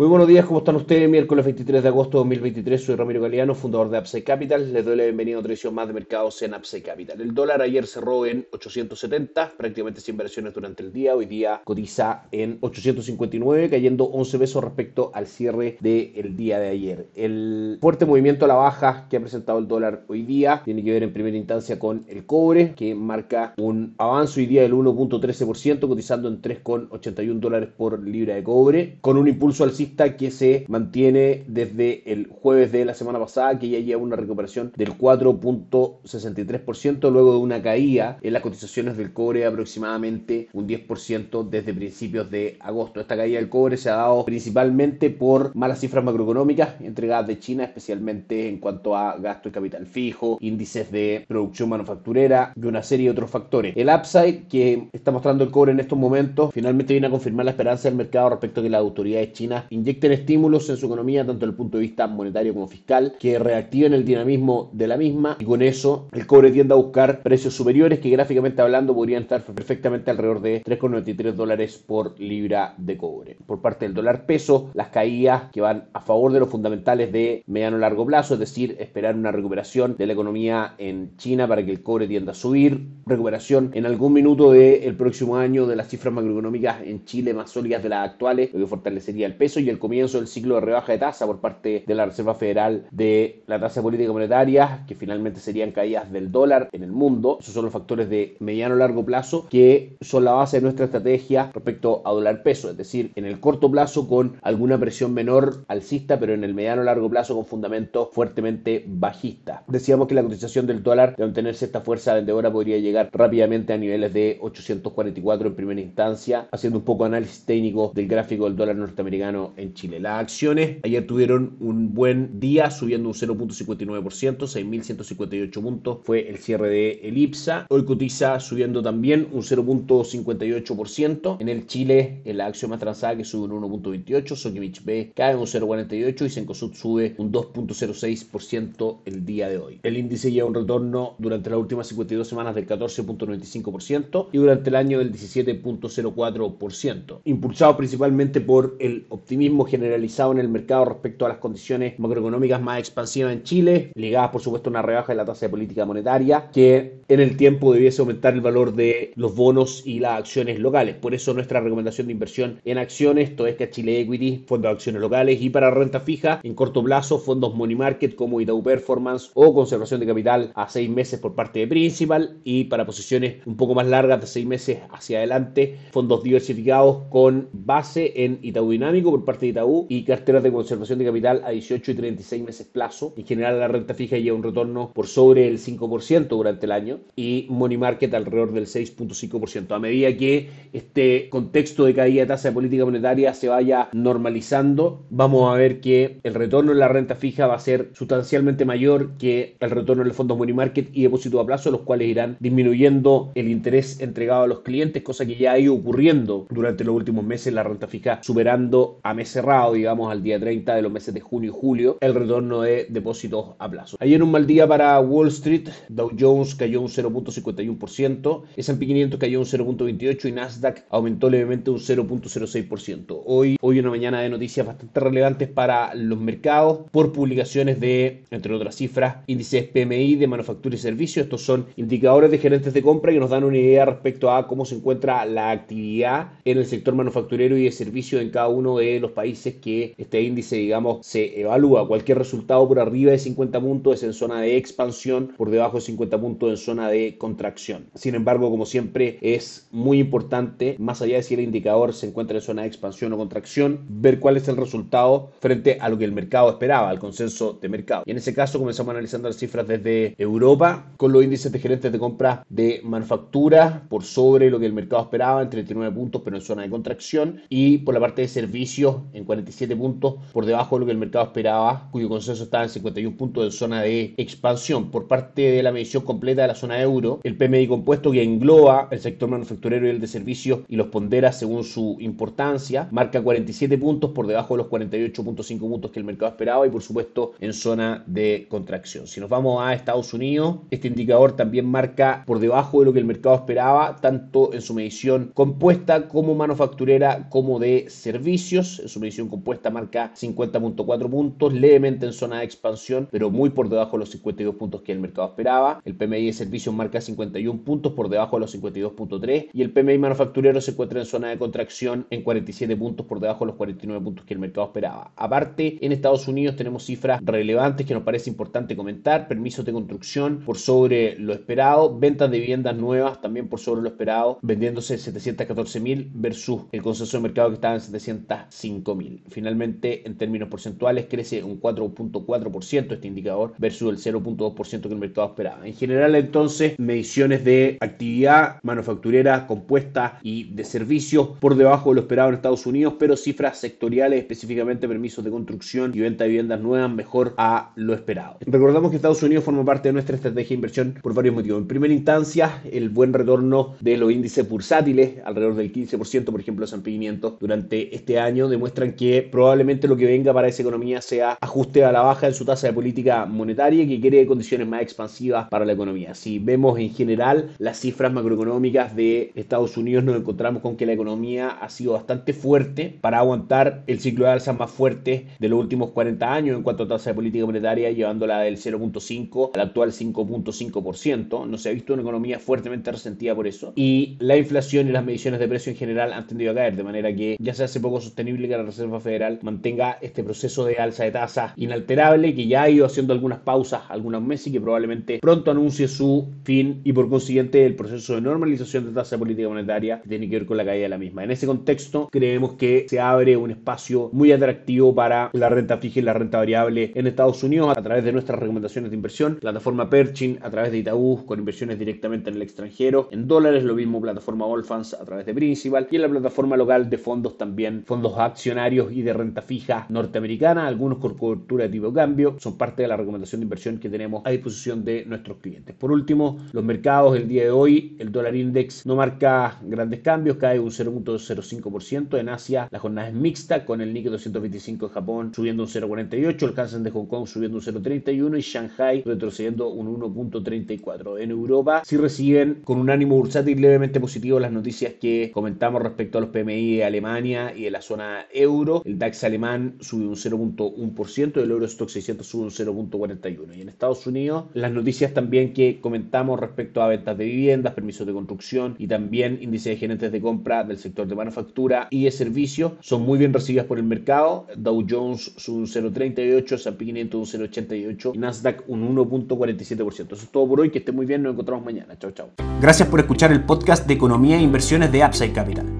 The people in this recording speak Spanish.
Muy buenos días, ¿cómo están ustedes? Miércoles 23 de agosto de 2023, soy Ramiro Galeano, fundador de Upside Capital. Les doy la bienvenida a otra edición más de mercados en Upside Capital. El dólar ayer cerró en 870, prácticamente sin inversiones durante el día. Hoy día cotiza en 859, cayendo 11 pesos respecto al cierre del día de ayer. El fuerte movimiento a la baja que ha presentado el dólar hoy día tiene que ver en primera instancia con el cobre, que marca un avance hoy día del 1.13%, cotizando en 3,81 dólares por libra de cobre, con un impulso alcista que se mantiene desde el jueves de la semana pasada, que ya lleva una recuperación del 4.63%, luego de una caída en las cotizaciones del cobre de aproximadamente un 10% desde principios de agosto. Esta caída del cobre se ha dado principalmente por malas cifras macroeconómicas entregadas de China, especialmente en cuanto a gasto y capital fijo, índices de producción manufacturera y una serie de otros factores. El upside que está mostrando el cobre en estos momentos finalmente viene a confirmar la esperanza del mercado respecto a que las autoridades chinas inyecten estímulos en su economía, tanto desde el punto de vista monetario como fiscal, que reactiven el dinamismo de la misma y con eso el cobre tiende a buscar precios superiores que gráficamente hablando podrían estar perfectamente alrededor de 3,93 dólares por libra de cobre. Por parte del dólar peso, las caídas que van a favor de los fundamentales de mediano largo plazo, es decir, esperar una recuperación de la economía en China para que el cobre tienda a subir, recuperación en algún minuto del próximo año de las cifras macroeconómicas en Chile más sólidas de las actuales, lo que fortalecería el peso y el comienzo del ciclo de rebaja de tasa por parte de la Reserva Federal de la tasa política monetaria, que finalmente serían caídas del dólar en el mundo. Esos son los factores de mediano largo plazo que son la base de nuestra estrategia respecto a dólar peso, es decir, en el corto plazo con alguna presión menor alcista, pero en el mediano largo plazo con fundamento fuertemente bajista. Decíamos que la cotización del dólar de mantenerse esta fuerza vendedora podría llegar rápidamente a niveles de 844 en primera instancia, haciendo un poco análisis técnico del gráfico del dólar norteamericano en Chile. Las acciones ayer tuvieron un buen día, subiendo un 0.59%, 6.158 puntos fue el cierre de Elipsa. Hoy cotiza subiendo también un 0.58%. En el Chile, en la acción más transada que sube un 1.28%, Sokimich B cae un 0.48% y Sencosud sube un 2.06% el día de hoy. El índice lleva un retorno durante las últimas 52 semanas del 14.95% y durante el año del 17.04%, impulsado principalmente por el optimismo generalizado en el mercado respecto a las condiciones macroeconómicas más expansivas en Chile, ligadas por supuesto a una rebaja de la tasa de política monetaria, que en el tiempo debiese aumentar el valor de los bonos y las acciones locales. Por eso nuestra recomendación de inversión en acciones, todo es que Chile Equity, fondos de acciones locales y para renta fija, en corto plazo, fondos money market como Itaú Performance o conservación de capital a seis meses por parte de Principal y para posiciones un poco más largas de seis meses hacia adelante, fondos diversificados con base en Itaú Dinámico por parte de Itaú y carteras de conservación de capital a 18 y 36 meses plazo. En general la renta fija lleva un retorno por sobre el 5% durante el año y money market alrededor del 6.5%. A medida que este contexto de caída de tasa de política monetaria se vaya normalizando, vamos a ver que el retorno en la renta fija va a ser sustancialmente mayor que el retorno en los fondos money market y depósito a plazo, los cuales irán disminuyendo el interés entregado a los clientes, cosa que ya ha ido ocurriendo durante los últimos meses, la renta fija superando a cerrado, digamos, al día 30 de los meses de junio y julio, el retorno de depósitos a plazo. Ayer un mal día para Wall Street, Dow Jones cayó un 0.51%, S&P 500 cayó un 0.28% y Nasdaq aumentó levemente un 0.06%. Hoy, hoy una mañana de noticias bastante relevantes para los mercados por publicaciones de, entre otras cifras, índices PMI de manufactura y servicios. Estos son indicadores de gerentes de compra que nos dan una idea respecto a cómo se encuentra la actividad en el sector manufacturero y de servicio en cada uno de los países que este índice, digamos, se evalúa. Cualquier resultado por arriba de 50 puntos es en zona de expansión, por debajo de 50 puntos en zona de contracción. Sin embargo, como siempre, es muy importante, más allá de si el indicador se encuentra en zona de expansión o contracción, ver cuál es el resultado frente a lo que el mercado esperaba, al consenso de mercado. Y en ese caso comenzamos analizando las cifras desde Europa con los índices de gerentes de compra de manufactura por sobre lo que el mercado esperaba, en 39 puntos, pero en zona de contracción, y por la parte de servicios en 47 puntos por debajo de lo que el mercado esperaba, cuyo consenso estaba en 51 puntos en zona de expansión. Por parte de la medición completa de la zona euro, el PMI compuesto que engloba el sector manufacturero y el de servicios y los pondera según su importancia, marca 47 puntos por debajo de los 48.5 puntos que el mercado esperaba y por supuesto en zona de contracción. Si nos vamos a Estados Unidos, este indicador también marca por debajo de lo que el mercado esperaba, tanto en su medición compuesta como manufacturera como de servicios su medición compuesta marca 50.4 puntos, levemente en zona de expansión, pero muy por debajo de los 52 puntos que el mercado esperaba. El PMI de servicios marca 51 puntos por debajo de los 52.3 y el PMI manufacturero se encuentra en zona de contracción en 47 puntos por debajo de los 49 puntos que el mercado esperaba. Aparte, en Estados Unidos tenemos cifras relevantes que nos parece importante comentar, permisos de construcción por sobre lo esperado, ventas de viviendas nuevas también por sobre lo esperado, vendiéndose 714 mil versus el consenso de mercado que estaba en 750 5.000. Finalmente, en términos porcentuales, crece un 4.4% este indicador versus el 0.2% que el mercado esperaba. En general, entonces, mediciones de actividad manufacturera compuesta y de servicios por debajo de lo esperado en Estados Unidos, pero cifras sectoriales, específicamente permisos de construcción y venta de viviendas nuevas, mejor a lo esperado. Recordamos que Estados Unidos forma parte de nuestra estrategia de inversión por varios motivos. En primera instancia, el buen retorno de los índices bursátiles, alrededor del 15%, por ejemplo, S&P 500, durante este año, de demuestran que probablemente lo que venga para esa economía sea ajuste a la baja en su tasa de política monetaria que cree condiciones más expansivas para la economía. Si vemos en general las cifras macroeconómicas de Estados Unidos, nos encontramos con que la economía ha sido bastante fuerte para aguantar el ciclo de alza más fuerte de los últimos 40 años en cuanto a tasa de política monetaria, llevándola del 0.5 al actual 5.5%. No se ha visto una economía fuertemente resentida por eso. Y la inflación y las mediciones de precio en general han tendido a caer, de manera que ya se hace poco sostenible que la Reserva Federal mantenga este proceso de alza de tasa inalterable, que ya ha ido haciendo algunas pausas algunos meses y que probablemente pronto anuncie su fin y por consiguiente el proceso de normalización de tasa de política monetaria que tiene que ver con la caída de la misma. En ese contexto, creemos que se abre un espacio muy atractivo para la renta fija y la renta variable en Estados Unidos a través de nuestras recomendaciones de inversión, plataforma Perchin a través de Itaú con inversiones directamente en el extranjero, en dólares, lo mismo plataforma Allfans a través de Principal y en la plataforma local de fondos también, fondos accionarios y de renta fija norteamericana, algunos con cobertura de tipo cambio, son parte de la recomendación de inversión que tenemos a disposición de nuestros clientes. Por último, los mercados el día de hoy, el dólar index no marca grandes cambios, cae un 0.05%, en Asia la jornada es mixta con el Nikkei 225 de Japón subiendo un 0.48, el Hansen de Hong Kong subiendo un 0.31 y Shanghai retrocediendo un 1.34. En Europa sí reciben con un ánimo bursátil levemente positivo las noticias que comentamos respecto a los PMI de Alemania y de la zona euro. El DAX alemán sube un 0.1%, el Eurostock 600 sube un 0.41. Y en Estados Unidos las noticias también que comentamos respecto a ventas de viviendas, permisos de construcción y también índice de gerentes de compra del sector de manufactura y de servicios son muy bien recibidas por el mercado. Dow Jones sube un 0.38, S&P 500 un 0.88 y Nasdaq un 1.47%. Eso es todo por hoy, que esté muy bien, nos encontramos mañana. Chao, chao. Gracias por escuchar el podcast de Economía e Inversiones de Upside Capital.